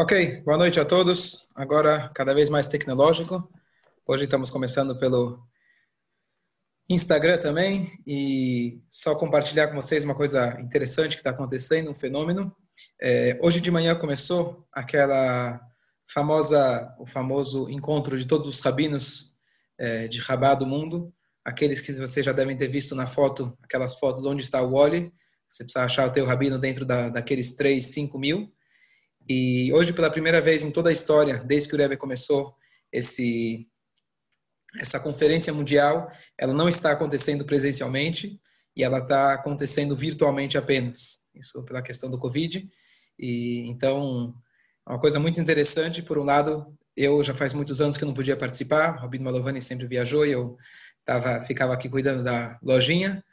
Ok, boa noite a todos. Agora, cada vez mais tecnológico. Hoje estamos começando pelo Instagram também e só compartilhar com vocês uma coisa interessante que está acontecendo, um fenômeno. É, hoje de manhã começou aquela famosa, o famoso encontro de todos os rabinos é, de Rabá do mundo, aqueles que vocês já devem ter visto na foto, aquelas fotos onde está o Wally. Você precisa achar o teu rabino dentro da, daqueles 3, 5 mil. E hoje, pela primeira vez em toda a história, desde que o Rebbe começou esse, essa conferência mundial, ela não está acontecendo presencialmente e ela está acontecendo virtualmente apenas. Isso pela questão do Covid. E então, é uma coisa muito interessante. Por um lado, eu já faz muitos anos que não podia participar. O Rabino Malovani sempre viajou e eu tava, ficava aqui cuidando da lojinha.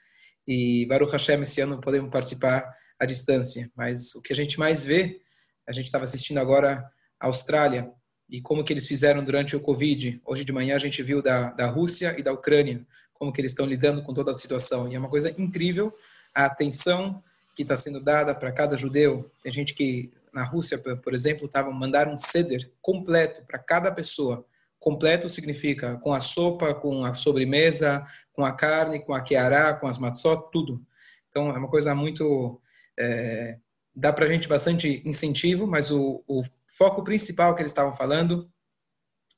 E Baruch Hashem, esse ano podemos participar à distância. Mas o que a gente mais vê a gente estava assistindo agora a Austrália e como que eles fizeram durante o Covid. Hoje de manhã a gente viu da, da Rússia e da Ucrânia, como que eles estão lidando com toda a situação. E é uma coisa incrível a atenção que está sendo dada para cada judeu. Tem gente que na Rússia, por exemplo, tava mandar um ceder completo para cada pessoa. Completo significa com a sopa, com a sobremesa, com a carne, com a keará, com as matzot, tudo. Então é uma coisa muito é, dá para a gente bastante incentivo, mas o, o, foco principal que eles estavam falando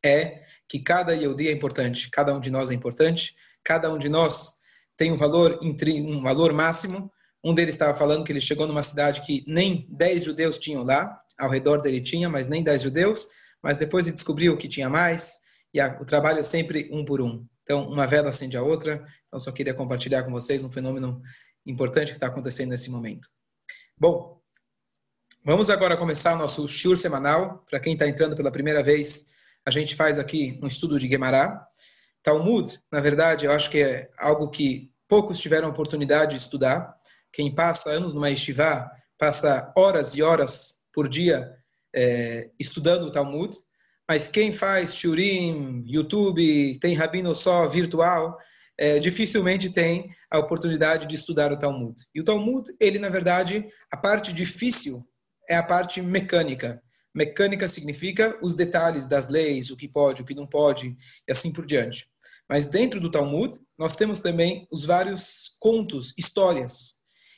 é que cada Yehudi é importante, cada um de nós é importante, cada um de nós tem um valor, um valor máximo. Um deles estava falando que ele chegou numa cidade que nem 10 judeus tinham lá, ao redor dele tinha, mas nem 10 judeus, mas depois ele descobriu que tinha mais, e a, o trabalho é sempre um por um. Então, uma vela acende a outra. Então, só queria compartilhar com vocês um fenômeno importante que está acontecendo nesse momento. Bom, Vamos agora começar o nosso shiur semanal. Para quem está entrando pela primeira vez, a gente faz aqui um estudo de Gemara. Talmud, na verdade, eu acho que é algo que poucos tiveram oportunidade de estudar. Quem passa anos numa estivá, passa horas e horas por dia é, estudando o Talmud. Mas quem faz shiurim, YouTube, tem rabino só virtual, é, dificilmente tem a oportunidade de estudar o Talmud. E o Talmud, ele, na verdade, a parte difícil é a parte mecânica. Mecânica significa os detalhes das leis, o que pode, o que não pode, e assim por diante. Mas dentro do Talmud, nós temos também os vários contos, histórias.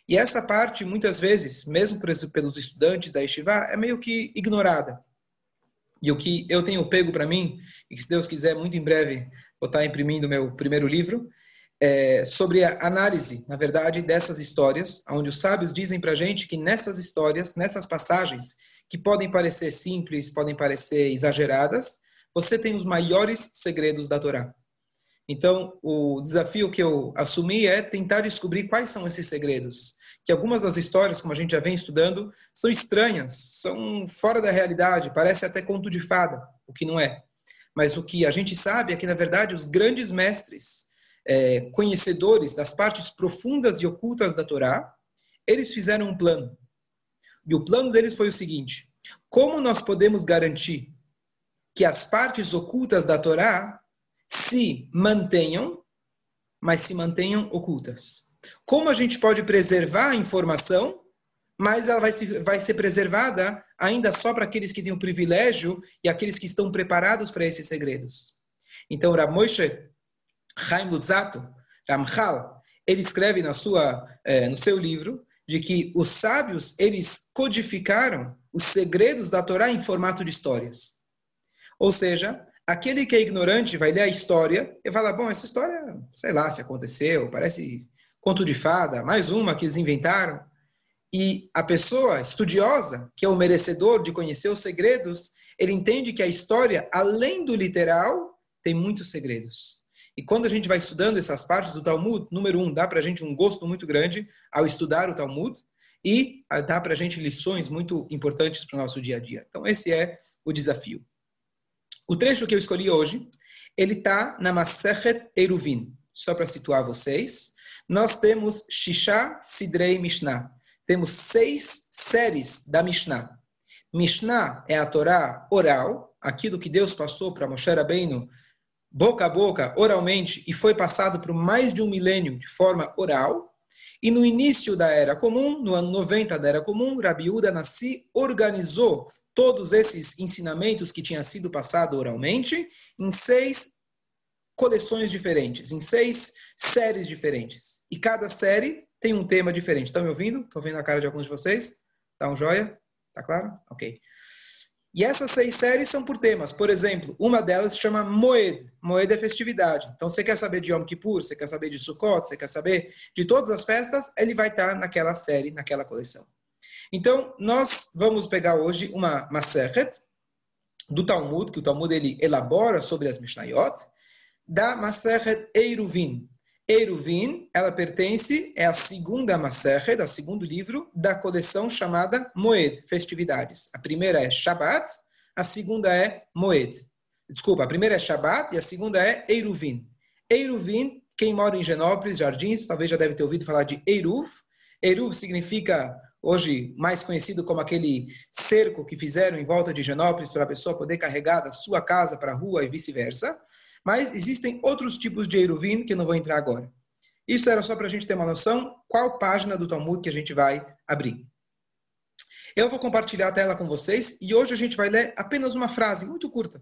E essa parte, muitas vezes, mesmo pelos estudantes da Yeshiva, é meio que ignorada. E o que eu tenho pego para mim, e que se Deus quiser, muito em breve, vou estar imprimindo meu primeiro livro, é, sobre a análise, na verdade, dessas histórias, onde os sábios dizem para a gente que nessas histórias, nessas passagens, que podem parecer simples, podem parecer exageradas, você tem os maiores segredos da Torá. Então, o desafio que eu assumi é tentar descobrir quais são esses segredos. Que algumas das histórias, como a gente já vem estudando, são estranhas, são fora da realidade, parece até conto de fada, o que não é. Mas o que a gente sabe é que, na verdade, os grandes mestres, é, conhecedores das partes profundas e ocultas da Torá, eles fizeram um plano. E o plano deles foi o seguinte: como nós podemos garantir que as partes ocultas da Torá se mantenham, mas se mantenham ocultas? Como a gente pode preservar a informação, mas ela vai, se, vai ser preservada ainda só para aqueles que têm o privilégio e aqueles que estão preparados para esses segredos? Então, Rav Moshe Chaim Lutzato, Ramchal, ele escreve na sua, eh, no seu livro de que os sábios eles codificaram os segredos da Torá em formato de histórias. Ou seja, aquele que é ignorante vai ler a história e fala: bom, essa história, sei lá se aconteceu, parece conto de fada, mais uma que eles inventaram. E a pessoa estudiosa, que é o merecedor de conhecer os segredos, ele entende que a história, além do literal, tem muitos segredos. E quando a gente vai estudando essas partes do Talmud, número um, dá para a gente um gosto muito grande ao estudar o Talmud e dá para a gente lições muito importantes para o nosso dia a dia. Então, esse é o desafio. O trecho que eu escolhi hoje, ele está na Masechet Eruvin. Só para situar vocês, nós temos Shisha Sidrei Mishnah. Temos seis séries da Mishnah. Mishnah é a Torá oral, aquilo que Deus passou para Moshe Rabbeinu boca a boca, oralmente, e foi passado por mais de um milênio de forma oral. E no início da Era Comum, no ano 90 da Era Comum, Rabi Uda Nassi organizou todos esses ensinamentos que tinham sido passados oralmente em seis coleções diferentes, em seis séries diferentes. E cada série tem um tema diferente. Estão me ouvindo? Estou vendo a cara de alguns de vocês? Dá um joia? Tá claro? Ok. E essas seis séries são por temas. Por exemplo, uma delas se chama Moed. Moed é festividade. Então, você quer saber de Yom Kippur, você quer saber de Sukkot, você quer saber de todas as festas, ele vai estar naquela série, naquela coleção. Então, nós vamos pegar hoje uma Masechet do Talmud, que o Talmud ele elabora sobre as Mishnayot, da Masechet Eiruvin. Eruvin, ela pertence, é a segunda Maserhet, o segundo livro da coleção chamada Moed, festividades. A primeira é Shabbat, a segunda é Moed. Desculpa, a primeira é Shabbat e a segunda é Eruvin. Eruvin, quem mora em Genópolis, Jardins, talvez já deve ter ouvido falar de Eruv. Eruv significa, hoje, mais conhecido como aquele cerco que fizeram em volta de Genópolis para a pessoa poder carregar da sua casa para a rua e vice-versa. Mas existem outros tipos de Eruvin que eu não vou entrar agora. Isso era só para a gente ter uma noção qual página do Talmud que a gente vai abrir. Eu vou compartilhar a tela com vocês e hoje a gente vai ler apenas uma frase muito curta.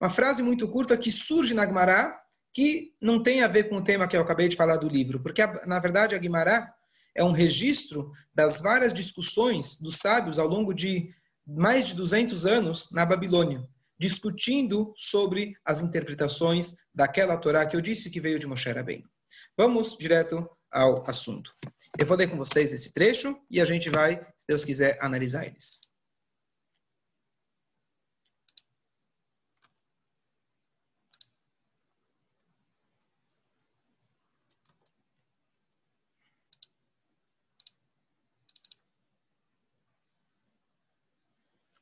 Uma frase muito curta que surge na Gemara que não tem a ver com o tema que eu acabei de falar do livro, porque na verdade a Gemara é um registro das várias discussões dos sábios ao longo de mais de 200 anos na Babilônia discutindo sobre as interpretações daquela Torá que eu disse que veio de Moshe Rabbeinu. Vamos direto ao assunto. Eu vou ler com vocês esse trecho e a gente vai, se Deus quiser, analisar eles.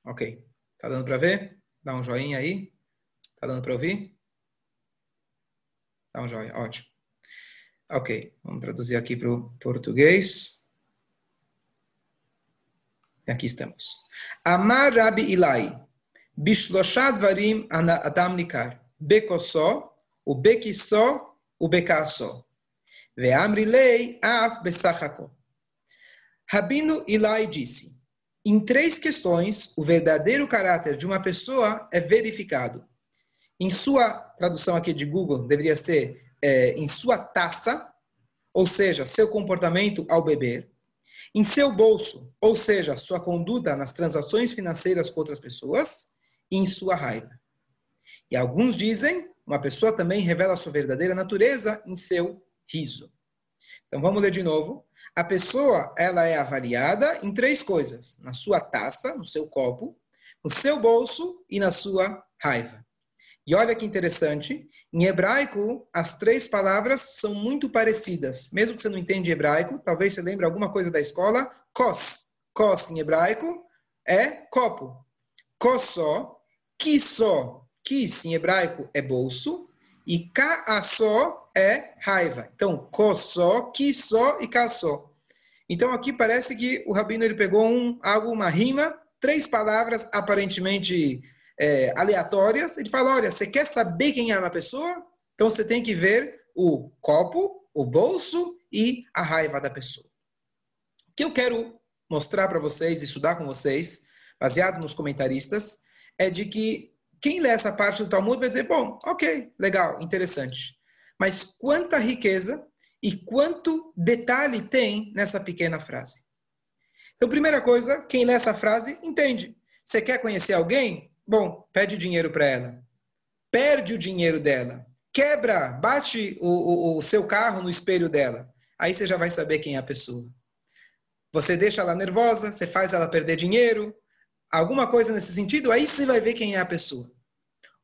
Ok. Tá dando para ver? Dá um joinha aí. Tá dando para ouvir? Dá um joinha, ótimo. Ok, vamos traduzir aqui para o português. Aqui estamos. Amar Rabi Ilai, Bishloshad Varim Adam Nikar, Bekoso, o Bekiso, o. Ve'amri Lei Af Besachako. Rabino Ilai disse, em três questões, o verdadeiro caráter de uma pessoa é verificado. Em sua tradução aqui de Google, deveria ser é, em sua taça, ou seja, seu comportamento ao beber, em seu bolso, ou seja, sua conduta nas transações financeiras com outras pessoas, e em sua raiva. E alguns dizem, uma pessoa também revela sua verdadeira natureza em seu riso. Então vamos ler de novo. A pessoa, ela é avaliada em três coisas: na sua taça, no seu copo, no seu bolso e na sua raiva. E olha que interessante, em hebraico, as três palavras são muito parecidas. Mesmo que você não entenda hebraico, talvez você lembre alguma coisa da escola, kos. Kos em hebraico é copo. Kosó, kisó. Kis em hebraico é bolso. E kaassó é raiva. Então, kossó, kisó e kassó. Então, aqui parece que o Rabino ele pegou um, algo, uma rima, três palavras aparentemente é, aleatórias. Ele fala, olha, você quer saber quem é uma pessoa? Então, você tem que ver o copo, o bolso e a raiva da pessoa. O que eu quero mostrar para vocês, estudar com vocês, baseado nos comentaristas, é de que quem lê essa parte do Talmud vai dizer, bom, ok, legal, interessante. Mas quanta riqueza e quanto detalhe tem nessa pequena frase. Então, primeira coisa, quem lê essa frase entende. Você quer conhecer alguém? Bom, pede dinheiro para ela. Perde o dinheiro dela. Quebra, bate o, o, o seu carro no espelho dela. Aí você já vai saber quem é a pessoa. Você deixa ela nervosa, você faz ela perder dinheiro, alguma coisa nesse sentido, aí você vai ver quem é a pessoa.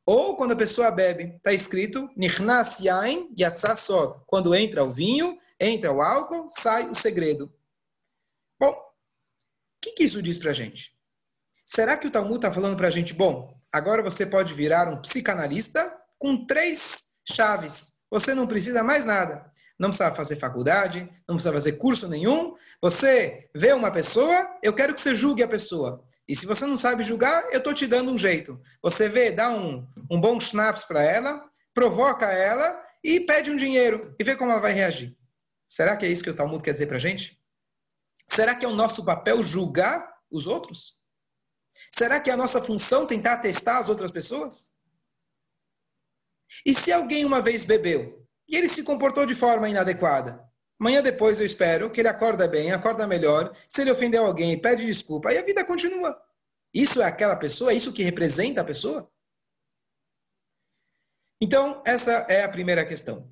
Ou quando a pessoa bebe, está escrito Nichnas Yain Yatzah Sod. Quando entra o vinho, entra o álcool, sai o segredo. Bom, o que, que isso diz para a gente? Será que o Talmud está falando para a gente, bom, agora você pode virar um psicanalista com três chaves. Você não precisa mais nada. Não precisa fazer faculdade, não precisa fazer curso nenhum. Você vê uma pessoa, eu quero que você julgue a pessoa. E se você não sabe julgar, eu estou te dando um jeito. Você vê, dá um, um bom schnapps para ela, provoca ela e pede um dinheiro e vê como ela vai reagir. Será que é isso que o Talmud quer dizer para a gente? Será que é o nosso papel julgar os outros? Será que é a nossa função tentar testar as outras pessoas? E se alguém uma vez bebeu e ele se comportou de forma inadequada? Amanhã depois eu espero que ele acorda bem, acorda melhor. Se ele ofendeu alguém, pede desculpa, aí a vida continua. Isso é aquela pessoa? É isso que representa a pessoa? Então, essa é a primeira questão.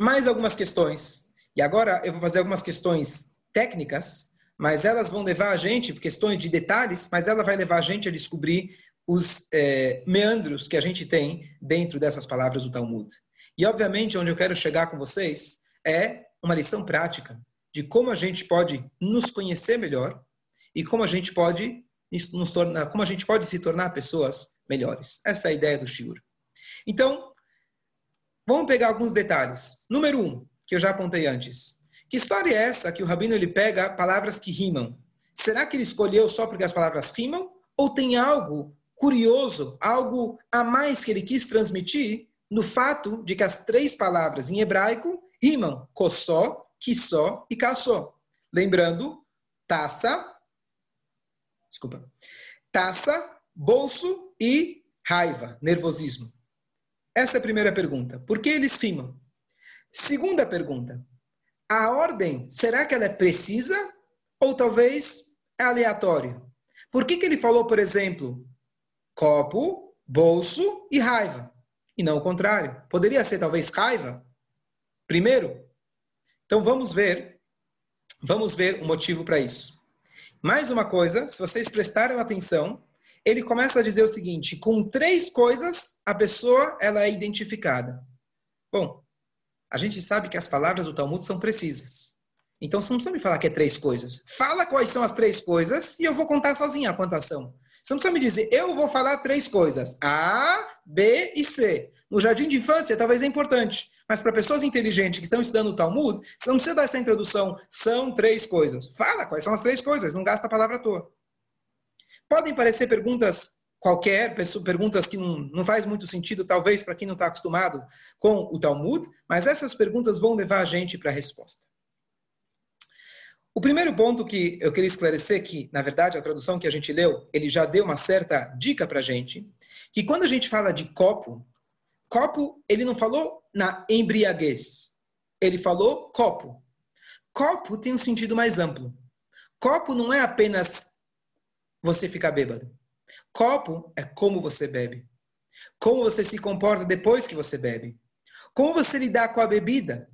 Mais algumas questões. E agora eu vou fazer algumas questões técnicas, mas elas vão levar a gente, questões de detalhes, mas ela vai levar a gente a descobrir os é, meandros que a gente tem dentro dessas palavras do Talmud. E, obviamente, onde eu quero chegar com vocês é uma lição prática de como a gente pode nos conhecer melhor e como a gente pode nos tornar, como a gente pode se tornar pessoas melhores. Essa é a ideia do Shiur. Então, vamos pegar alguns detalhes. Número um, que eu já apontei antes. Que história é essa que o Rabino ele pega palavras que rimam? Será que ele escolheu só porque as palavras rimam? Ou tem algo curioso, algo a mais que ele quis transmitir no fato de que as três palavras em hebraico rimam kossó, kissó e kassó. Lembrando, taça, desculpa, taça, bolso e raiva, nervosismo. Essa é a primeira pergunta. Por que eles rimam? Segunda pergunta. A ordem, será que ela é precisa ou talvez é aleatória? Por que, que ele falou, por exemplo, copo, bolso e raiva? E não o contrário. Poderia ser talvez raiva primeiro? Então vamos ver, vamos ver o motivo para isso. Mais uma coisa, se vocês prestaram atenção, ele começa a dizer o seguinte: com três coisas a pessoa ela é identificada. Bom, a gente sabe que as palavras do Talmud são precisas. Então você não precisa me falar que é três coisas. Fala quais são as três coisas e eu vou contar sozinha quantas são. Você não precisa me dizer, eu vou falar três coisas: A, B e C. No jardim de infância, talvez é importante. Mas para pessoas inteligentes que estão estudando o Talmud, você não precisa dar essa introdução. São três coisas. Fala quais são as três coisas, não gasta a palavra à toa. Podem parecer perguntas qualquer, perguntas que não, não faz muito sentido, talvez, para quem não está acostumado com o Talmud, mas essas perguntas vão levar a gente para a resposta. O primeiro ponto que eu queria esclarecer, que na verdade a tradução que a gente leu, ele já deu uma certa dica para a gente, que quando a gente fala de copo, copo, ele não falou na embriaguez, ele falou copo. Copo tem um sentido mais amplo. Copo não é apenas você ficar bêbado. Copo é como você bebe. Como você se comporta depois que você bebe. Como você lidar com a bebida.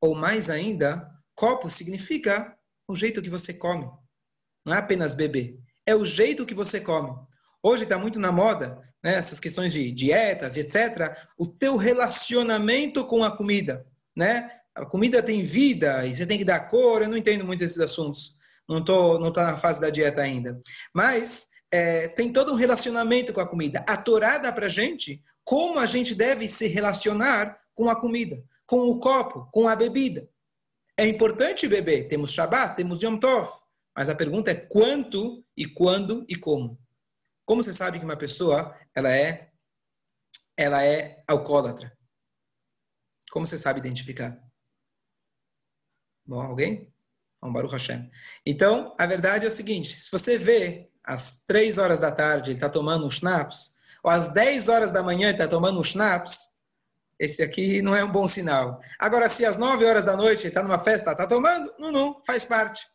Ou mais ainda, copo significa o jeito que você come. Não é apenas beber. É o jeito que você come. Hoje está muito na moda, né, essas questões de dietas, etc. O teu relacionamento com a comida, né? A comida tem vida e você tem que dar cor. Eu não entendo muito esses assuntos não tô, não tá na fase da dieta ainda. Mas é, tem todo um relacionamento com a comida. A Torá dá para gente como a gente deve se relacionar com a comida, com o copo, com a bebida. É importante beber. Temos Shabbat, temos Yom Tov. Mas a pergunta é quanto e quando e como. Como você sabe que uma pessoa ela é ela é alcoólatra? Como você sabe identificar? Bom, alguém? Um Baruch Hashem. Então, a verdade é o seguinte: se você vê às três horas da tarde ele está tomando um schnapps, ou às 10 horas da manhã ele está tomando um schnapps, esse aqui não é um bom sinal. Agora, se às 9 horas da noite ele está numa festa, está tomando, não, não, faz parte.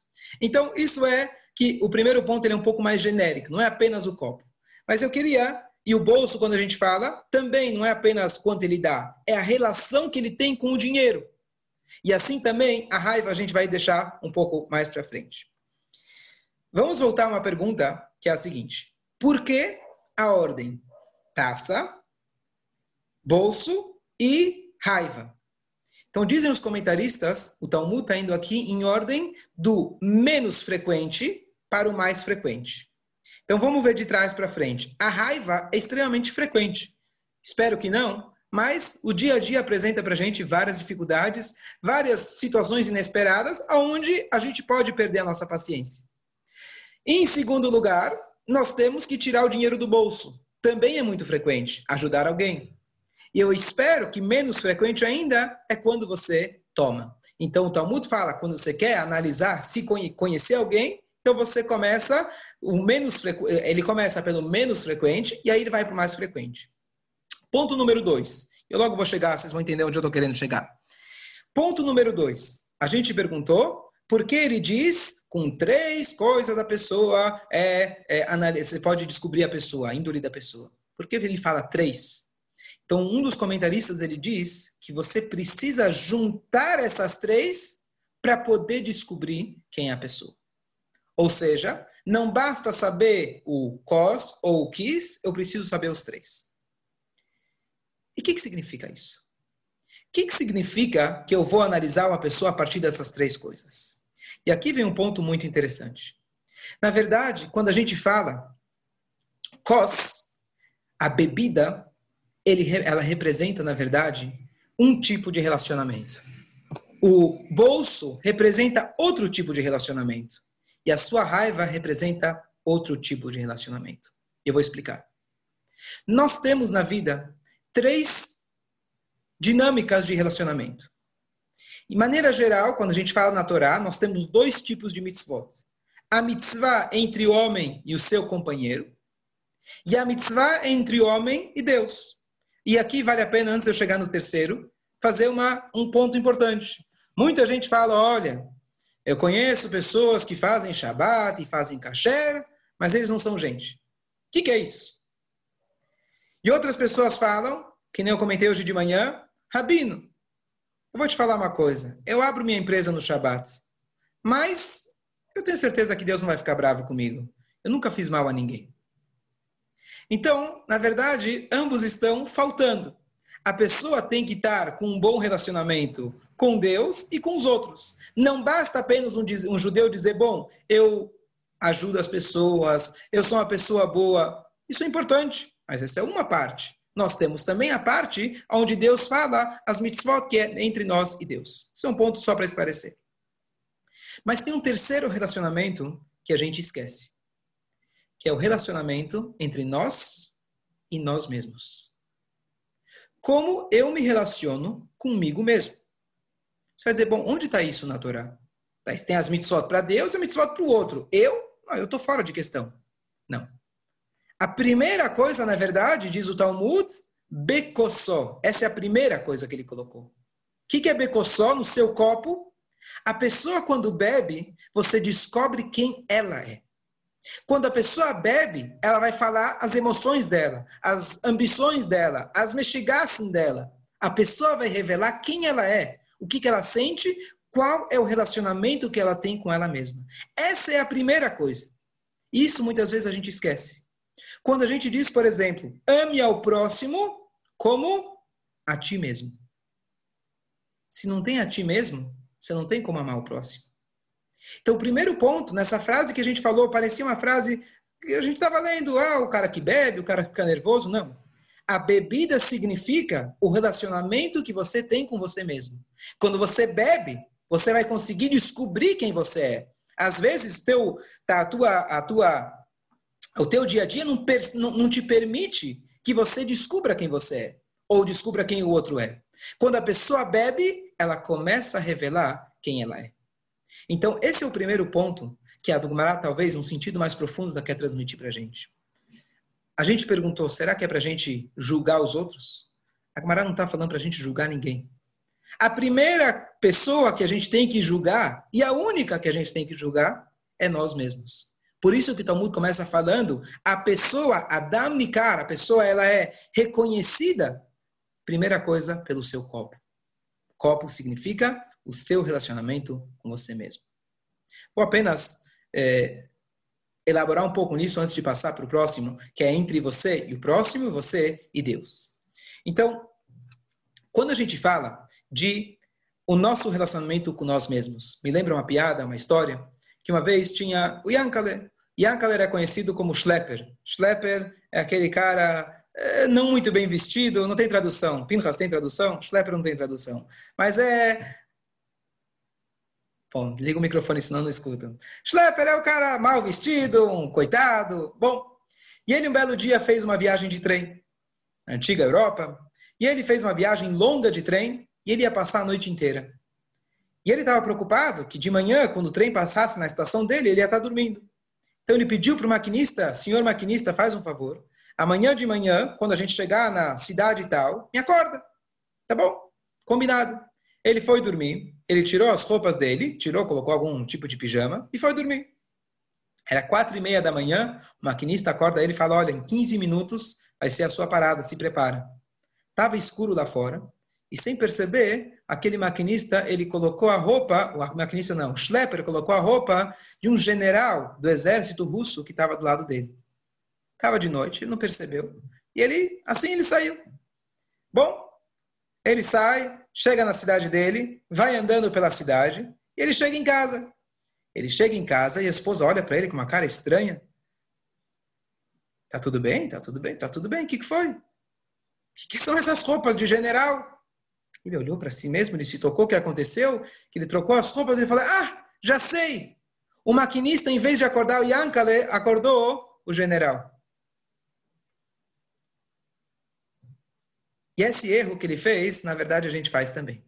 Então, isso é que o primeiro ponto ele é um pouco mais genérico, não é apenas o copo. Mas eu queria, e o bolso, quando a gente fala, também não é apenas quanto ele dá, é a relação que ele tem com o dinheiro. E assim também a raiva a gente vai deixar um pouco mais para frente. Vamos voltar a uma pergunta que é a seguinte: por que a ordem taça, bolso e raiva? Então dizem os comentaristas, o Talmud está indo aqui em ordem do menos frequente para o mais frequente. Então vamos ver de trás para frente. A raiva é extremamente frequente. Espero que não, mas o dia a dia apresenta para a gente várias dificuldades, várias situações inesperadas, onde a gente pode perder a nossa paciência. Em segundo lugar, nós temos que tirar o dinheiro do bolso. Também é muito frequente ajudar alguém. E eu espero que menos frequente ainda é quando você toma. Então o Talmud fala, quando você quer analisar, se conhecer alguém, então você começa o menos frequ... ele começa pelo menos frequente e aí ele vai para o mais frequente. Ponto número dois. Eu logo vou chegar, vocês vão entender onde eu estou querendo chegar. Ponto número dois. A gente perguntou por que ele diz com três coisas a pessoa é, é você pode descobrir a pessoa, a índole da pessoa. Por que ele fala três? Então, um dos comentaristas ele diz que você precisa juntar essas três para poder descobrir quem é a pessoa. Ou seja, não basta saber o cos ou o quis, eu preciso saber os três. E o que, que significa isso? O que, que significa que eu vou analisar uma pessoa a partir dessas três coisas? E aqui vem um ponto muito interessante. Na verdade, quando a gente fala cos, a bebida, ele, ela representa, na verdade, um tipo de relacionamento. O bolso representa outro tipo de relacionamento. E a sua raiva representa outro tipo de relacionamento. Eu vou explicar. Nós temos na vida três dinâmicas de relacionamento. De maneira geral, quando a gente fala na Torá, nós temos dois tipos de mitzvot. A mitzvah entre o homem e o seu companheiro, e a mitzvah entre o homem e Deus. E aqui vale a pena, antes de eu chegar no terceiro, fazer uma, um ponto importante. Muita gente fala, olha, eu conheço pessoas que fazem Shabat e fazem kasher, mas eles não são gente. O que, que é isso? E outras pessoas falam, que nem eu comentei hoje de manhã, Rabino, eu vou te falar uma coisa. Eu abro minha empresa no Shabat, mas eu tenho certeza que Deus não vai ficar bravo comigo. Eu nunca fiz mal a ninguém. Então, na verdade, ambos estão faltando. A pessoa tem que estar com um bom relacionamento com Deus e com os outros. Não basta apenas um, um judeu dizer, bom, eu ajudo as pessoas, eu sou uma pessoa boa. Isso é importante, mas essa é uma parte. Nós temos também a parte onde Deus fala as mitzvot, que é entre nós e Deus. Isso é um ponto só para esclarecer. Mas tem um terceiro relacionamento que a gente esquece, que é o relacionamento entre nós e nós mesmos. Como eu me relaciono comigo mesmo? Você vai dizer, bom, onde está isso na Torá? Tem as mitzvot para Deus e mitzvot para o outro. Eu? Não, eu estou fora de questão. Não. A primeira coisa, na verdade, diz o Talmud, bekossó. Essa é a primeira coisa que ele colocou. O que, que é bekossó no seu copo? A pessoa, quando bebe, você descobre quem ela é. Quando a pessoa bebe, ela vai falar as emoções dela, as ambições dela, as mexigaças dela. A pessoa vai revelar quem ela é o que, que ela sente, qual é o relacionamento que ela tem com ela mesma. Essa é a primeira coisa. Isso muitas vezes a gente esquece. Quando a gente diz, por exemplo, ame ao próximo como a ti mesmo. Se não tem a ti mesmo, você não tem como amar o próximo. Então, o primeiro ponto, nessa frase que a gente falou, parecia uma frase que a gente estava lendo, ah, o cara que bebe, o cara que fica nervoso. Não. A bebida significa o relacionamento que você tem com você mesmo. Quando você bebe, você vai conseguir descobrir quem você é. Às vezes, teu, tá, a tua, a tua, o teu dia a dia não, per, não, não te permite que você descubra quem você é ou descubra quem o outro é. Quando a pessoa bebe, ela começa a revelar quem ela é. Então, esse é o primeiro ponto que a Dugmará, talvez, um sentido mais profundo, quer transmitir para a gente. A gente perguntou, será que é para a gente julgar os outros? A Gemara não está falando para a gente julgar ninguém. A primeira pessoa que a gente tem que julgar, e a única que a gente tem que julgar, é nós mesmos. Por isso que o Talmud começa falando, a pessoa, Adam Nikar, a pessoa ela é reconhecida, primeira coisa, pelo seu copo. Copo significa o seu relacionamento com você mesmo. Vou apenas é, elaborar um pouco nisso antes de passar para o próximo, que é entre você e o próximo, você e Deus. Então, quando a gente fala de o nosso relacionamento com nós mesmos, me lembra uma piada, uma história, que uma vez tinha o Yankale. Yankale era conhecido como Schlepper. Schlepper é aquele cara é, não muito bem vestido, não tem tradução. Pinchas tem tradução? Schlepper não tem tradução. Mas é Bom, liga o microfone, senão não escuta. Schlepper é o cara mal vestido, um coitado. Bom, e ele um belo dia fez uma viagem de trem, na antiga Europa, e ele fez uma viagem longa de trem, e ele ia passar a noite inteira. E ele estava preocupado que de manhã, quando o trem passasse na estação dele, ele ia estar dormindo. Então ele pediu para o maquinista, senhor maquinista, faz um favor. Amanhã de manhã, quando a gente chegar na cidade e tal, me acorda. Tá bom? Combinado. Ele foi dormir, ele tirou as roupas dele, tirou, colocou algum tipo de pijama e foi dormir. Era quatro e meia da manhã, o maquinista acorda ele e fala, olha, em 15 minutos vai ser a sua parada, se prepara. Tava escuro lá fora, e sem perceber, aquele maquinista, ele colocou a roupa, o maquinista não, o Schlepper colocou a roupa de um general do exército russo que estava do lado dele. Estava de noite, ele não percebeu. E ele, assim ele saiu. Bom, ele sai, chega na cidade dele, vai andando pela cidade, e ele chega em casa. Ele chega em casa e a esposa olha para ele com uma cara estranha. Tá tudo bem? Tá tudo bem? Tá tudo bem? O que, que foi? O que, que são essas roupas de general? Ele olhou para si mesmo, ele se tocou o que aconteceu, que ele trocou as roupas e falou: Ah, já sei! O maquinista, em vez de acordar o Yankale, acordou o general. E esse erro que ele fez, na verdade, a gente faz também.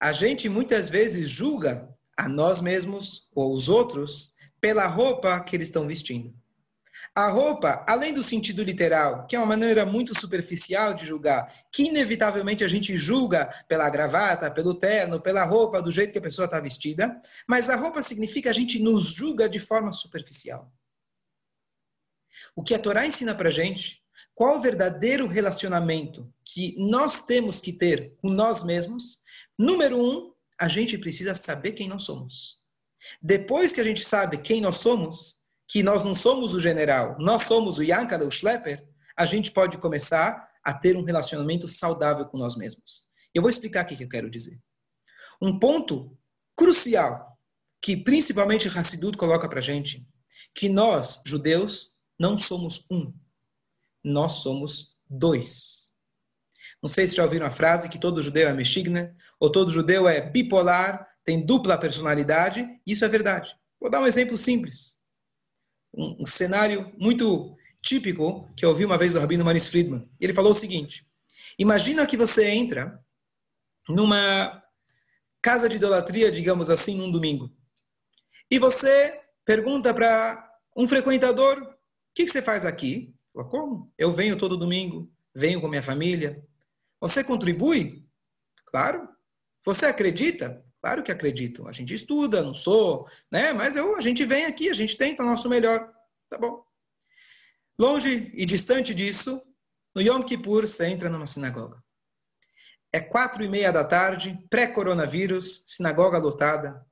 A gente muitas vezes julga a nós mesmos ou os outros pela roupa que eles estão vestindo. A roupa, além do sentido literal, que é uma maneira muito superficial de julgar, que inevitavelmente a gente julga pela gravata, pelo terno, pela roupa, do jeito que a pessoa está vestida, mas a roupa significa a gente nos julga de forma superficial. O que a Torá ensina para gente, qual o verdadeiro relacionamento que nós temos que ter com nós mesmos, número um, a gente precisa saber quem nós somos. Depois que a gente sabe quem nós somos, que nós não somos o general, nós somos o Yankala, o Schlepper, a gente pode começar a ter um relacionamento saudável com nós mesmos. Eu vou explicar o que eu quero dizer. Um ponto crucial que principalmente Hassidut coloca para gente, que nós, judeus, não somos um, nós somos dois. Não sei se já ouviram a frase que todo judeu é mexigna, ou todo judeu é bipolar, tem dupla personalidade. Isso é verdade. Vou dar um exemplo simples um, um cenário muito típico que eu ouvi uma vez do Rabino Manis Friedman. Ele falou o seguinte: Imagina que você entra numa casa de idolatria, digamos assim, num domingo. E você pergunta para um frequentador: O que, que, você faz aqui? Fala, Como? Eu venho todo domingo, venho com minha família. Você contribui? Claro. Você acredita? Claro que acredito. A gente estuda, não sou, né? Mas eu, a gente vem aqui, a gente tenta o nosso melhor. Tá bom. Longe e distante disso, no Yom Kippur você entra numa sinagoga. É quatro e meia da tarde, pré-coronavírus, sinagoga lotada.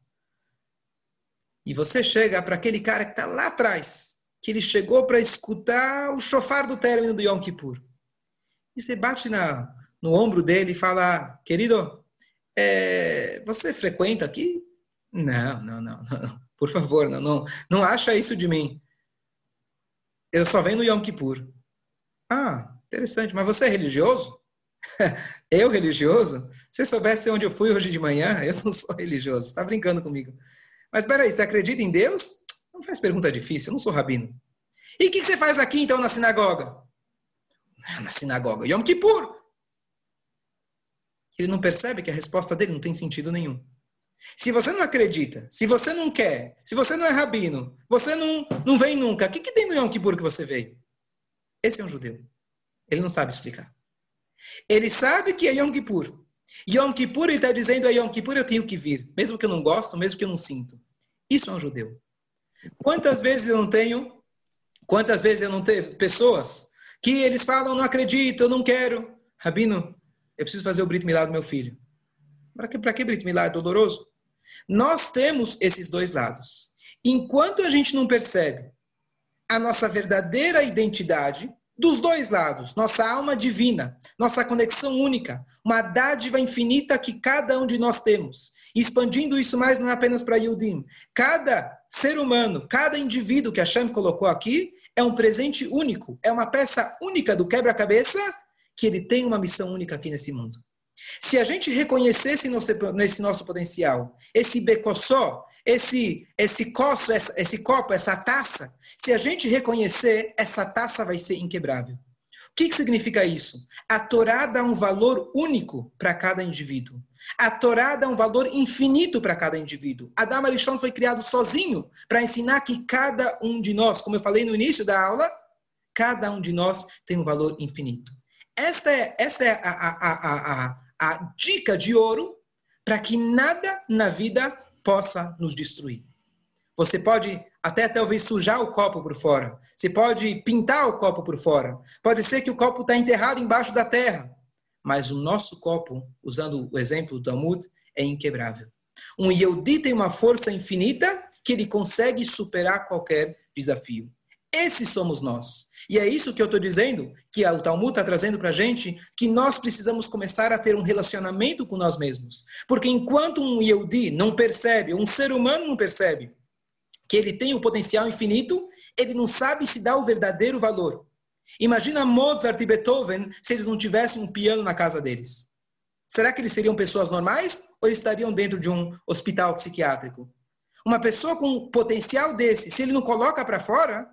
E você chega para aquele cara que está lá atrás, que ele chegou para escutar o chofar do término do Yom Kippur. E você bate na, no ombro dele e fala, querido, é, você frequenta aqui? Não, não, não, não. Por favor, não, não, não acha isso de mim. Eu só venho no Yom Kippur. Ah, interessante. Mas você é religioso? eu religioso? Se soubesse onde eu fui hoje de manhã, eu não sou religioso. Está brincando comigo. Mas peraí, você acredita em Deus? Não faz pergunta difícil, eu não sou rabino. E o que, que você faz aqui então na sinagoga? Na sinagoga. Yom Kippur ele não percebe que a resposta dele não tem sentido nenhum. Se você não acredita, se você não quer, se você não é rabino, você não, não vem nunca, o que, que tem no Yom Kippur que você veio? Esse é um judeu. Ele não sabe explicar. Ele sabe que é Yom Kippur. Yom Kippur, ele está dizendo, é Yom Kippur, eu tenho que vir. Mesmo que eu não gosto, mesmo que eu não sinto. Isso é um judeu. Quantas vezes eu não tenho, quantas vezes eu não tenho pessoas que eles falam, não acredito, eu não quero. Rabino, eu preciso fazer o Brit Milá do meu filho. Para que, para que Brit Milá é doloroso? Nós temos esses dois lados. Enquanto a gente não percebe a nossa verdadeira identidade, dos dois lados, nossa alma divina, nossa conexão única, uma dádiva infinita que cada um de nós temos. Expandindo isso mais não é apenas para Yudim. Cada ser humano, cada indivíduo que a Shem colocou aqui é um presente único, é uma peça única do quebra-cabeça que ele tem uma missão única aqui nesse mundo. Se a gente reconhecesse nesse nosso potencial, esse becossó, esse, esse, coço, esse copo, essa taça, se a gente reconhecer, essa taça vai ser inquebrável. que, que significa isso? A Torá dá um valor único para cada indivíduo. A Torá dá um valor infinito para cada indivíduo. Adam Arishon foi criado sozinho para ensinar que cada um de nós, como eu falei no início da aula, cada um de nós tem um valor infinito. Esta é, esta é a, a, a, a dica de ouro para que nada na vida possa nos destruir. Você pode até talvez sujar o copo por fora. Você pode pintar o copo por fora. Pode ser que o copo está enterrado embaixo da terra. Mas o nosso copo, usando o exemplo do Talmud, é inquebrável. Um Yehudi tem uma força infinita que ele consegue superar qualquer desafio. Esses somos nós. E é isso que eu estou dizendo, que o Talmud está trazendo para a gente, que nós precisamos começar a ter um relacionamento com nós mesmos. Porque enquanto um Yehudi não percebe, um ser humano não percebe, que ele tem um potencial infinito, ele não sabe se dá o verdadeiro valor. Imagina Mozart e Beethoven se eles não tivessem um piano na casa deles. Será que eles seriam pessoas normais ou estariam dentro de um hospital psiquiátrico? Uma pessoa com potencial desse, se ele não coloca para fora,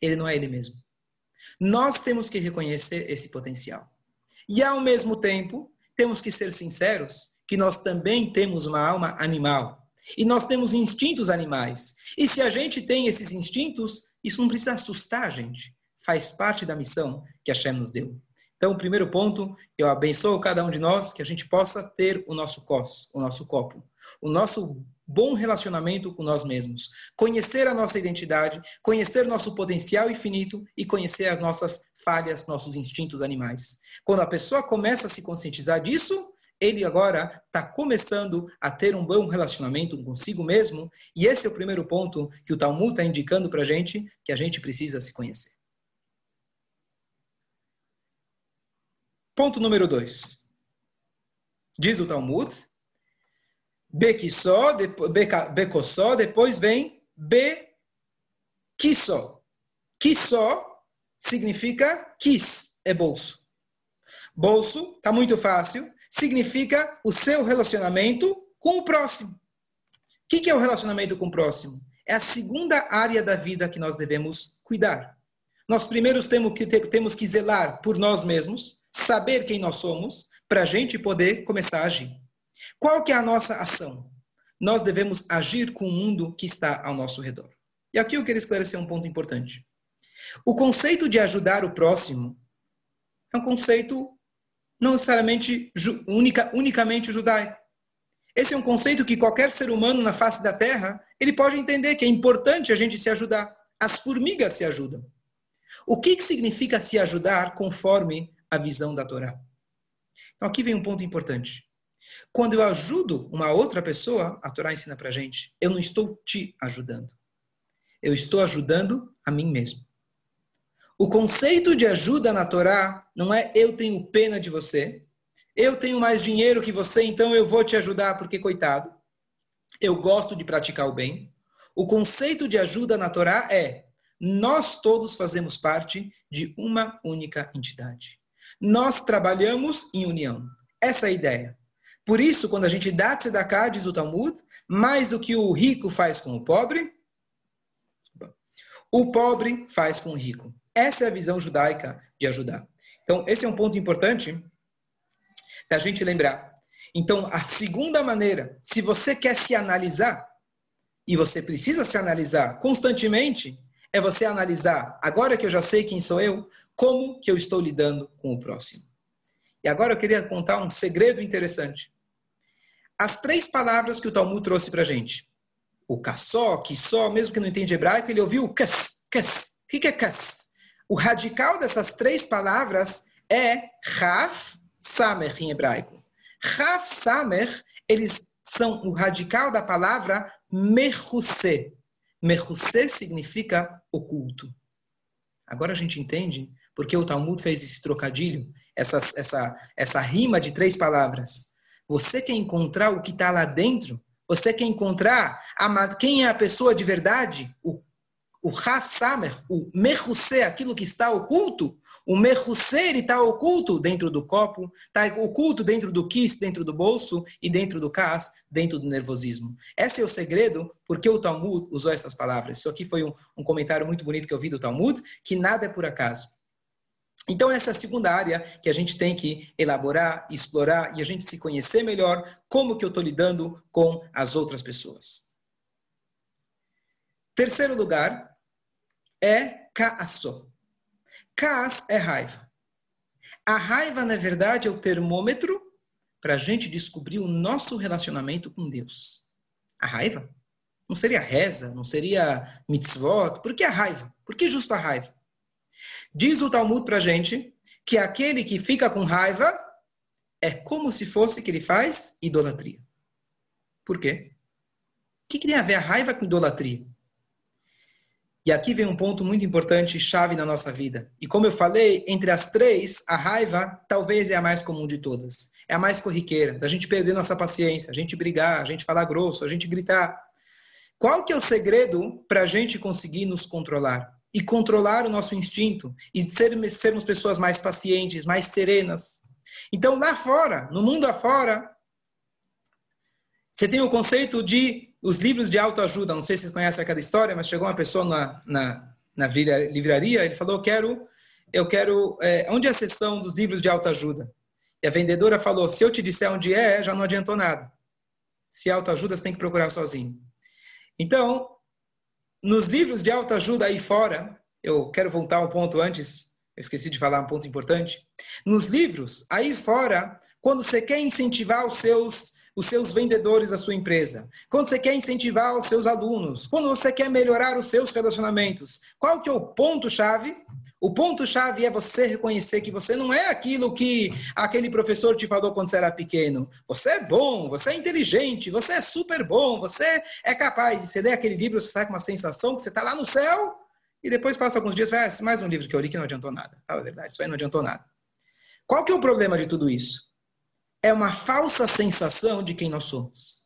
ele não é ele mesmo. Nós temos que reconhecer esse potencial. E ao mesmo tempo, temos que ser sinceros que nós também temos uma alma animal. E nós temos instintos animais. E se a gente tem esses instintos, isso não precisa assustar a gente. Faz parte da missão que a Shem nos deu. Então, o primeiro ponto, eu abençoo cada um de nós que a gente possa ter o nosso cos, o nosso copo, o nosso bom relacionamento com nós mesmos, conhecer a nossa identidade, conhecer nosso potencial infinito e conhecer as nossas falhas, nossos instintos animais. Quando a pessoa começa a se conscientizar disso, ele agora está começando a ter um bom relacionamento consigo mesmo, e esse é o primeiro ponto que o Talmud está indicando para a gente, que a gente precisa se conhecer. Ponto número dois. Diz o Talmud, Bekissó, Bekossó, depois vem Bekissó. Kissó significa quis, é bolso. Bolso, está muito fácil, significa o seu relacionamento com o próximo. O que é o relacionamento com o próximo? É a segunda área da vida que nós devemos cuidar. Nós primeiros temos que, temos que zelar por nós mesmos, saber quem nós somos, para a gente poder começar a agir. Qual que é a nossa ação? Nós devemos agir com o mundo que está ao nosso redor. E aqui eu quero esclarecer um ponto importante. O conceito de ajudar o próximo é um conceito não necessariamente única, unicamente judaico. Esse é um conceito que qualquer ser humano na face da Terra ele pode entender que é importante a gente se ajudar. As formigas se ajudam. O que, que significa se ajudar conforme a visão da Torá? Então aqui vem um ponto importante. Quando eu ajudo uma outra pessoa, a Torá ensina para gente, eu não estou te ajudando. Eu estou ajudando a mim mesmo. O conceito de ajuda na Torá não é eu tenho pena de você, eu tenho mais dinheiro que você, então eu vou te ajudar porque coitado. Eu gosto de praticar o bem. O conceito de ajuda na Torá é nós todos fazemos parte de uma única entidade. Nós trabalhamos em união. Essa é a ideia. Por isso, quando a gente dá tzedakah, diz o Talmud, mais do que o rico faz com o pobre, o pobre faz com o rico. Essa é a visão judaica de ajudar. Então, esse é um ponto importante da gente lembrar. Então, a segunda maneira, se você quer se analisar, e você precisa se analisar constantemente, é você analisar, agora que eu já sei quem sou eu, como que eu estou lidando com o próximo. E agora eu queria contar um segredo interessante. As três palavras que o Talmud trouxe para a gente. O kassó, só, mesmo que não entende hebraico, ele ouviu kas, kas. O que é kas? O radical dessas três palavras é Raf Samer em hebraico. Raf Samer, eles são o radical da palavra Mechusé. Mechusé significa oculto. Agora a gente entende porque o Talmud fez esse trocadilho, essa, essa, essa rima de três palavras. Você quer encontrar o que está lá dentro? Você quer encontrar a, quem é a pessoa de verdade? O o Raf Samer, o Mechusé, aquilo que está oculto, o Mechusé está oculto dentro do copo, está oculto dentro do kiss, dentro do bolso e dentro do cas, dentro do nervosismo. Esse é o segredo porque o Talmud usou essas palavras. Isso aqui foi um, um comentário muito bonito que eu vi do Talmud, que nada é por acaso. Então, essa é a segunda área que a gente tem que elaborar, explorar e a gente se conhecer melhor como que eu estou lidando com as outras pessoas. Terceiro lugar é kaasso. Kaas é raiva. A raiva, na verdade, é o termômetro para a gente descobrir o nosso relacionamento com Deus. A raiva? Não seria reza, não seria mitzvot. Por que a raiva? Por que justo a raiva? Diz o Talmud para gente que aquele que fica com raiva é como se fosse que ele faz idolatria. Por quê? O que, que tem a ver a raiva com idolatria? E aqui vem um ponto muito importante, chave na nossa vida. E como eu falei, entre as três, a raiva talvez é a mais comum de todas. É a mais corriqueira, da gente perder nossa paciência, a gente brigar, a gente falar grosso, a gente gritar. Qual que é o segredo para a gente conseguir nos controlar? E controlar o nosso instinto e ser, sermos pessoas mais pacientes, mais serenas. Então, lá fora, no mundo afora, você tem o conceito de os livros de autoajuda, não sei se você conhece aquela história, mas chegou uma pessoa na, na, na livraria, ele falou, quero, eu quero, é, onde é a seção dos livros de autoajuda? E a vendedora falou, se eu te disser onde é, já não adiantou nada. Se autoajuda, você tem que procurar sozinho. Então, nos livros de autoajuda aí fora, eu quero voltar ao ponto antes, eu esqueci de falar um ponto importante. Nos livros aí fora, quando você quer incentivar os seus os seus vendedores da sua empresa, quando você quer incentivar os seus alunos, quando você quer melhorar os seus relacionamentos, qual que é o ponto-chave? O ponto-chave é você reconhecer que você não é aquilo que aquele professor te falou quando você era pequeno. Você é bom, você é inteligente, você é super bom, você é capaz. E você lê aquele livro, você sai com uma sensação que você está lá no céu, e depois passa alguns dias e fala, ah, mais um livro que eu li que não adiantou nada. Fala a verdade, isso aí não adiantou nada. Qual que é o problema de tudo isso? é uma falsa sensação de quem nós somos.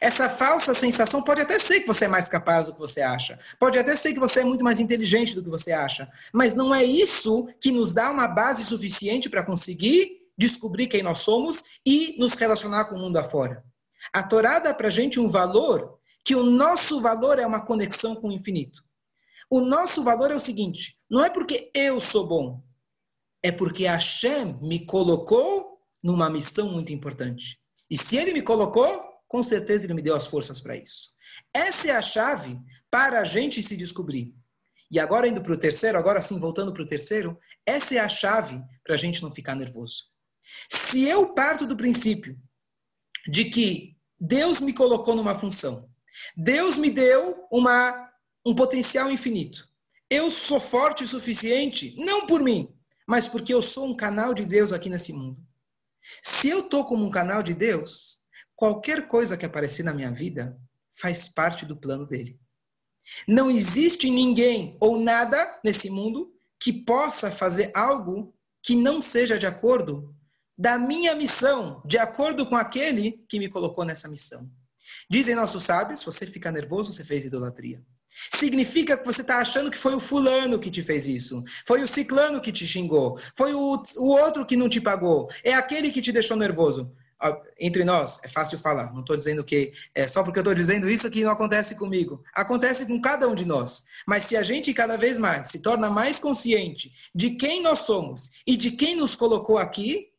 Essa falsa sensação pode até ser que você é mais capaz do que você acha. Pode até ser que você é muito mais inteligente do que você acha. Mas não é isso que nos dá uma base suficiente para conseguir descobrir quem nós somos e nos relacionar com o mundo afora. A Torá dá para a gente um valor que o nosso valor é uma conexão com o infinito. O nosso valor é o seguinte: não é porque eu sou bom, é porque Hashem me colocou numa missão muito importante. E se ele me colocou, com certeza ele me deu as forças para isso. Essa é a chave para a gente se descobrir. E agora indo para o terceiro, agora sim voltando para o terceiro, essa é a chave para a gente não ficar nervoso. Se eu parto do princípio de que Deus me colocou numa função, Deus me deu uma, um potencial infinito, eu sou forte o suficiente, não por mim, mas porque eu sou um canal de Deus aqui nesse mundo. Se eu estou como um canal de Deus, qualquer coisa que aparecer na minha vida faz parte do plano dele. Não existe ninguém ou nada nesse mundo que possa fazer algo que não seja de acordo da minha missão, de acordo com aquele que me colocou nessa missão. Dizem nossos sábios, você fica nervoso, você fez idolatria. Significa que você está achando que foi o fulano que te fez isso, foi o ciclano que te xingou, foi o, o outro que não te pagou, é aquele que te deixou nervoso. Entre nós, é fácil falar, não estou dizendo que é só porque eu estou dizendo isso que não acontece comigo. Acontece com cada um de nós. Mas se a gente cada vez mais se torna mais consciente de quem nós somos e de quem nos colocou aqui,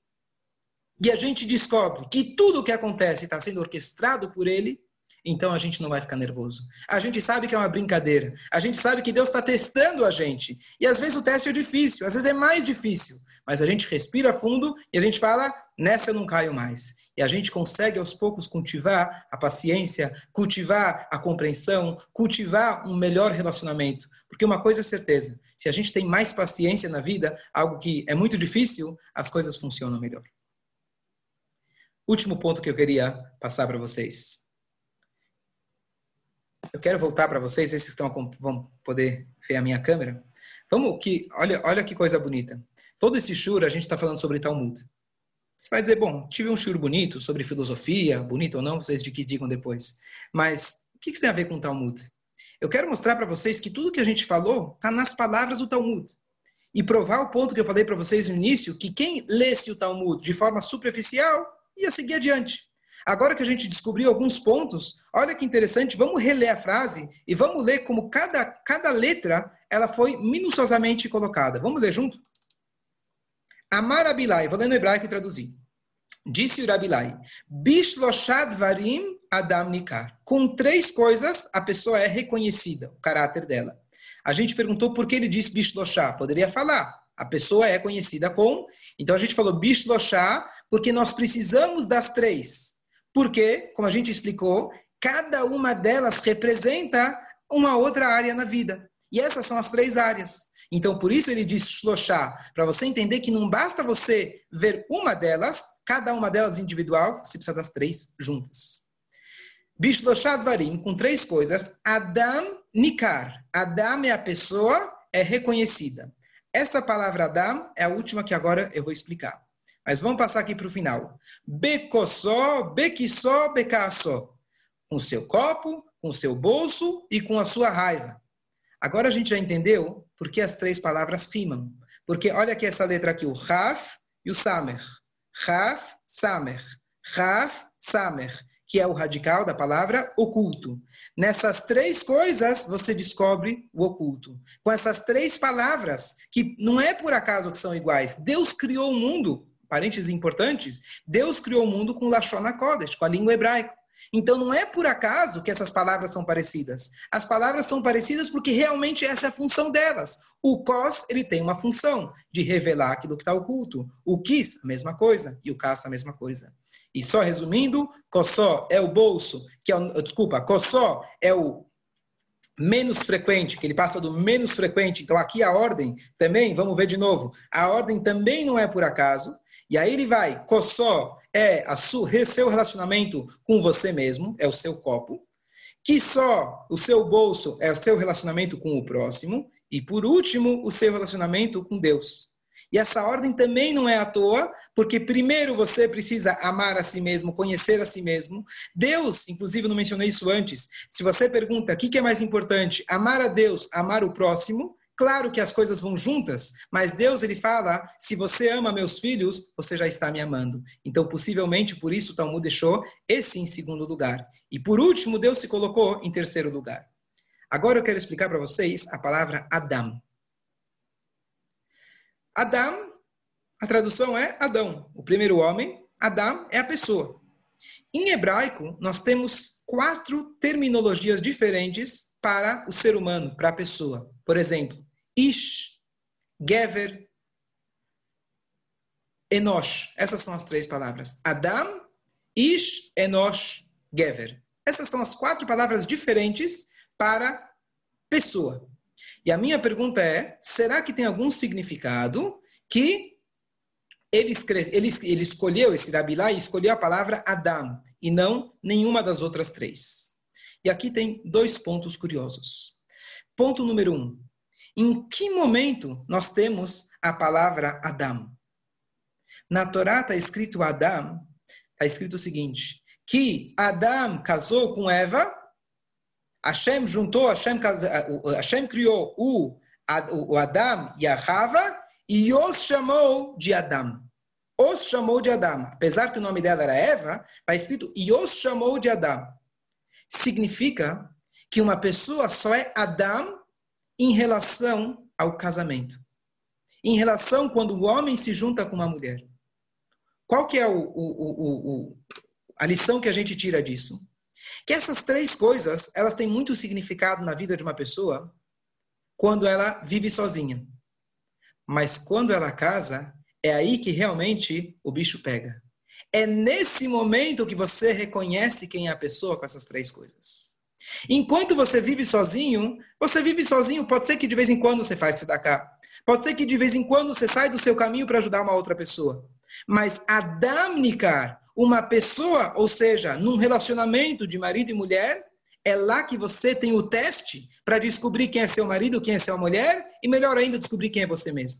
e a gente descobre que tudo o que acontece está sendo orquestrado por ele, então a gente não vai ficar nervoso. A gente sabe que é uma brincadeira. A gente sabe que Deus está testando a gente. E às vezes o teste é difícil, às vezes é mais difícil. Mas a gente respira fundo e a gente fala: nessa eu não caio mais. E a gente consegue aos poucos cultivar a paciência, cultivar a compreensão, cultivar um melhor relacionamento. Porque uma coisa é certeza: se a gente tem mais paciência na vida, algo que é muito difícil, as coisas funcionam melhor. Último ponto que eu queria passar para vocês eu quero voltar para vocês, esses que estão, vão poder ver a minha câmera. Vamos que, olha, olha que coisa bonita. Todo esse shur a gente está falando sobre Talmud. Você vai dizer, bom, tive um shur bonito sobre filosofia, bonito ou não, vocês de que digam depois. Mas o que isso tem a ver com Talmud? Eu quero mostrar para vocês que tudo que a gente falou está nas palavras do Talmud. E provar o ponto que eu falei para vocês no início, que quem lesse o Talmud de forma superficial ia seguir adiante. Agora que a gente descobriu alguns pontos, olha que interessante, vamos reler a frase e vamos ler como cada, cada letra ela foi minuciosamente colocada. Vamos ler junto? Amar Abilai, vou ler no hebraico e traduzir. Disse o Rabilai, Bishloshad varim Adam Nikar. Com três coisas, a pessoa é reconhecida, o caráter dela. A gente perguntou por que ele disse Bishloshá. Poderia falar, a pessoa é conhecida com. Então a gente falou Bishloshá, porque nós precisamos das três. Porque, como a gente explicou, cada uma delas representa uma outra área na vida. E essas são as três áreas. Então, por isso ele diz shloshá, para você entender que não basta você ver uma delas, cada uma delas individual, você precisa das três juntas. Bishloshá dvarim, com três coisas. Adam nikar. Adam é a pessoa, é reconhecida. Essa palavra Adam é a última que agora eu vou explicar. Mas vamos passar aqui para o final. Bekossó, bequissó, becassó. Com seu copo, com seu bolso e com a sua raiva. Agora a gente já entendeu por que as três palavras rimam. Porque olha aqui essa letra aqui, o Raf e o Samer. Raf, Samer. Raf, Samer, que é o radical da palavra oculto. Nessas três coisas você descobre o oculto. Com essas três palavras, que não é por acaso que são iguais. Deus criou o mundo, parênteses importantes, Deus criou o mundo com Lashon Kodesh, com a língua hebraica. Então não é por acaso que essas palavras são parecidas. As palavras são parecidas porque realmente essa é a função delas. O kos, ele tem uma função de revelar aquilo que está oculto. O kis, a mesma coisa. E o kas, a mesma coisa. E só resumindo, kossó é o bolso, que é o, desculpa, kossó é o menos frequente, que ele passa do menos frequente. Então aqui a ordem também, vamos ver de novo, a ordem também não é por acaso. E aí ele vai, kossó é a sua, seu relacionamento com você mesmo, é o seu copo. Que só o seu bolso é o seu relacionamento com o próximo. E por último, o seu relacionamento com Deus. E essa ordem também não é à toa, porque primeiro você precisa amar a si mesmo, conhecer a si mesmo. Deus, inclusive não mencionei isso antes, se você pergunta o que é mais importante, amar a Deus, amar o próximo, Claro que as coisas vão juntas, mas Deus ele fala: se você ama meus filhos, você já está me amando. Então, possivelmente por isso o Talmud deixou esse em segundo lugar. E por último, Deus se colocou em terceiro lugar. Agora eu quero explicar para vocês a palavra Adam. Adam, a tradução é Adão, o primeiro homem. Adam é a pessoa. Em hebraico, nós temos quatro terminologias diferentes para o ser humano, para a pessoa. Por exemplo, Ish, Gever, Enosh. Essas são as três palavras. Adam, Ish, Enosh, Gever. Essas são as quatro palavras diferentes para pessoa. E a minha pergunta é: será que tem algum significado que ele, ele, ele escolheu, esse Rabilá, e escolheu a palavra Adam e não nenhuma das outras três? E aqui tem dois pontos curiosos. Ponto número um: em que momento nós temos a palavra Adam? Na Torá está escrito Adam, está escrito o seguinte, que Adam casou com Eva, Hashem juntou, Hashem, Hashem criou o, o Adam e a Rava e os chamou de Adam. Os chamou de Adam. Apesar que o nome dela era Eva, está escrito e os chamou de Adam. Significa que uma pessoa só é Adam em relação ao casamento. Em relação quando o homem se junta com uma mulher. Qual que é o, o, o, a lição que a gente tira disso? Que essas três coisas, elas têm muito significado na vida de uma pessoa quando ela vive sozinha. Mas quando ela casa, é aí que realmente o bicho pega. É nesse momento que você reconhece quem é a pessoa com essas três coisas. Enquanto você vive sozinho, você vive sozinho, pode ser que de vez em quando você faz cá. Pode ser que de vez em quando você sai do seu caminho para ajudar uma outra pessoa. Mas adamnicar uma pessoa, ou seja, num relacionamento de marido e mulher, é lá que você tem o teste para descobrir quem é seu marido, quem é sua mulher, e melhor ainda, descobrir quem é você mesmo.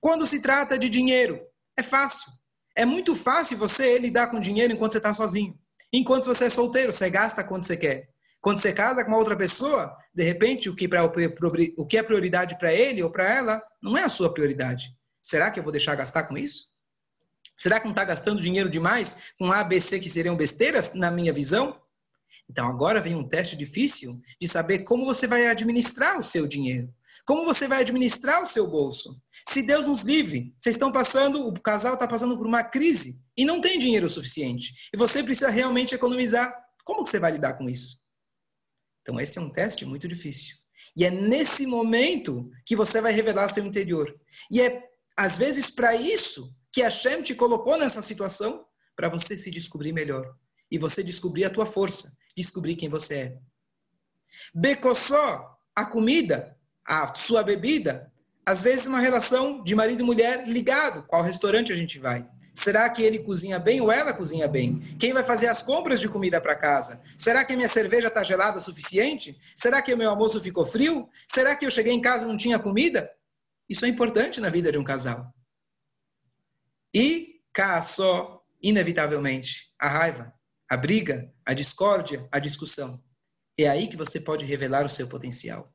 Quando se trata de dinheiro, é fácil. É muito fácil você lidar com dinheiro enquanto você está sozinho. Enquanto você é solteiro, você gasta quando você quer. Quando você casa com uma outra pessoa, de repente, o que, pra, o que é prioridade para ele ou para ela não é a sua prioridade. Será que eu vou deixar gastar com isso? Será que não está gastando dinheiro demais com A, B, C que seriam besteiras, na minha visão? Então agora vem um teste difícil de saber como você vai administrar o seu dinheiro. Como você vai administrar o seu bolso? Se Deus nos livre, vocês estão passando, o casal está passando por uma crise e não tem dinheiro suficiente. E você precisa realmente economizar. Como você vai lidar com isso? Então, esse é um teste muito difícil. E é nesse momento que você vai revelar seu interior. E é, às vezes, para isso que a Shem te colocou nessa situação, para você se descobrir melhor. E você descobrir a tua força, descobrir quem você é. Becossó, a comida, a sua bebida, às vezes uma relação de marido e mulher ligado, qual restaurante a gente vai. Será que ele cozinha bem ou ela cozinha bem? Quem vai fazer as compras de comida para casa? Será que a minha cerveja está gelada o suficiente? Será que o meu almoço ficou frio? Será que eu cheguei em casa e não tinha comida? Isso é importante na vida de um casal. E cá só, inevitavelmente, a raiva, a briga, a discórdia, a discussão. É aí que você pode revelar o seu potencial.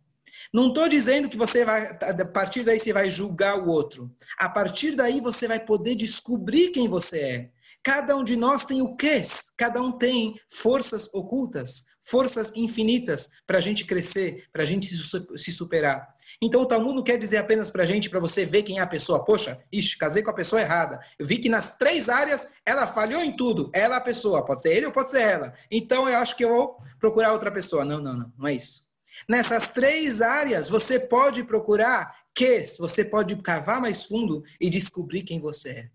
Não estou dizendo que você vai, a partir daí você vai julgar o outro. A partir daí você vai poder descobrir quem você é. Cada um de nós tem o quê? Cada um tem forças ocultas, forças infinitas para a gente crescer, para a gente se superar. Então o Talmud não quer dizer apenas para a gente, para você ver quem é a pessoa. Poxa, ixi, casei com a pessoa errada. Eu vi que nas três áreas ela falhou em tudo. Ela é a pessoa, pode ser ele ou pode ser ela. Então eu acho que eu vou procurar outra pessoa. Não, não, não, não é isso. Nessas três áreas, você pode procurar que você pode cavar mais fundo e descobrir quem você é.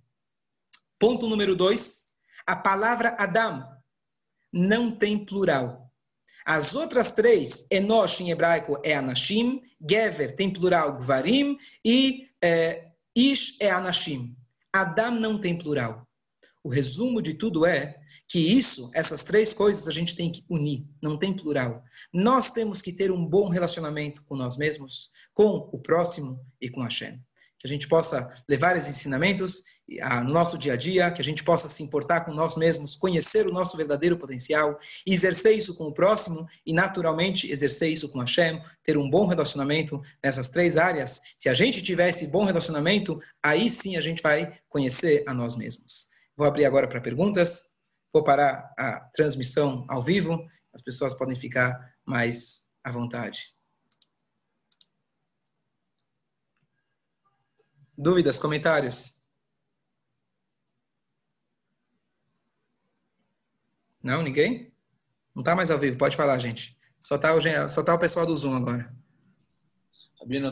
Ponto número dois, a palavra Adam não tem plural. As outras três, Enosh em hebraico é Anashim, Gever tem plural Gvarim e é, Ish é Anashim. Adam não tem plural. O resumo de tudo é que isso, essas três coisas, a gente tem que unir, não tem plural. Nós temos que ter um bom relacionamento com nós mesmos, com o próximo e com Hashem. Que a gente possa levar esses ensinamentos no nosso dia a dia, que a gente possa se importar com nós mesmos, conhecer o nosso verdadeiro potencial, exercer isso com o próximo e, naturalmente, exercer isso com Hashem, ter um bom relacionamento nessas três áreas. Se a gente tivesse bom relacionamento, aí sim a gente vai conhecer a nós mesmos. Vou abrir agora para perguntas. Vou parar a transmissão ao vivo. As pessoas podem ficar mais à vontade. Dúvidas, comentários? Não, ninguém? Não está mais ao vivo, pode falar, gente. Só está o, só tá o pessoal do Zoom agora. Sabino,